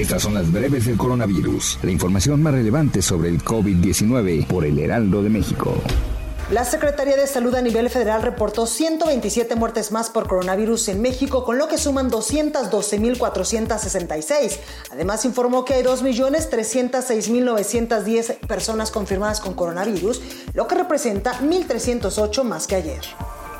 Estas son las breves del coronavirus, la información más relevante sobre el COVID-19 por el Heraldo de México. La Secretaría de Salud a nivel federal reportó 127 muertes más por coronavirus en México, con lo que suman 212.466. Además, informó que hay 2.306.910 personas confirmadas con coronavirus, lo que representa 1.308 más que ayer.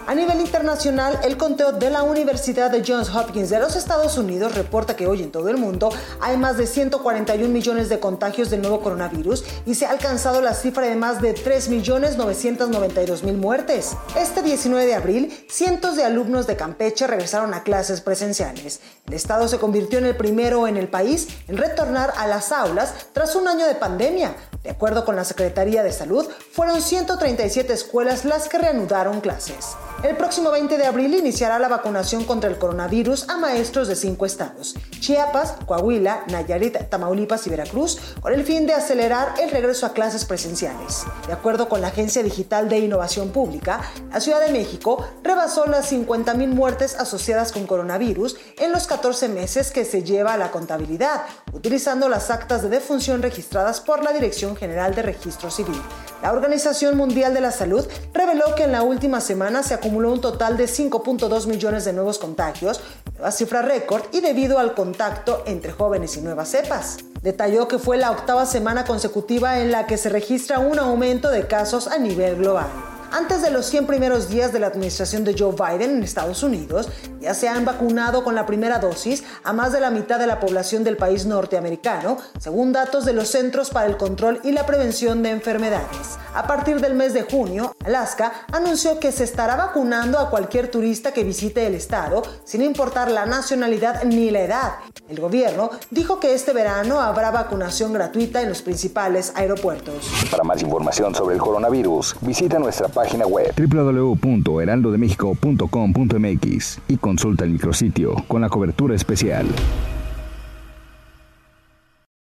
A nivel internacional, el conteo de la Universidad de Johns Hopkins de los Estados Unidos reporta que hoy en todo el mundo hay más de 141 millones de contagios del nuevo coronavirus y se ha alcanzado la cifra de más de 3.992.000 muertes. Este 19 de abril, cientos de alumnos de Campeche regresaron a clases presenciales. El estado se convirtió en el primero en el país en retornar a las aulas tras un año de pandemia. De acuerdo con la Secretaría de Salud, fueron 137 escuelas las que reanudaron clases. El próximo 20 de abril iniciará la vacunación contra el coronavirus a maestros de cinco estados, Chiapas, Coahuila, Nayarit, Tamaulipas y Veracruz, con el fin de acelerar el regreso a clases presenciales. De acuerdo con la Agencia Digital de Innovación Pública, la Ciudad de México rebasó las 50.000 muertes asociadas con coronavirus en los 14 meses que se lleva a la contabilidad, utilizando las actas de defunción registradas por la Dirección General de Registro Civil. La Organización Mundial de la Salud reveló que en la última semana se acumuló un total de 5.2 millones de nuevos contagios, nueva cifra récord y debido al contacto entre jóvenes y nuevas cepas. Detalló que fue la octava semana consecutiva en la que se registra un aumento de casos a nivel global. Antes de los 100 primeros días de la administración de Joe Biden en Estados Unidos, ya se han vacunado con la primera dosis a más de la mitad de la población del país norteamericano, según datos de los Centros para el Control y la Prevención de Enfermedades. A partir del mes de junio, Alaska anunció que se estará vacunando a cualquier turista que visite el estado, sin importar la nacionalidad ni la edad. El gobierno dijo que este verano habrá vacunación gratuita en los principales aeropuertos. Para más información sobre el coronavirus, visita nuestra página web www.heraldodemexico.com.mx y consulta el micrositio con la cobertura especial.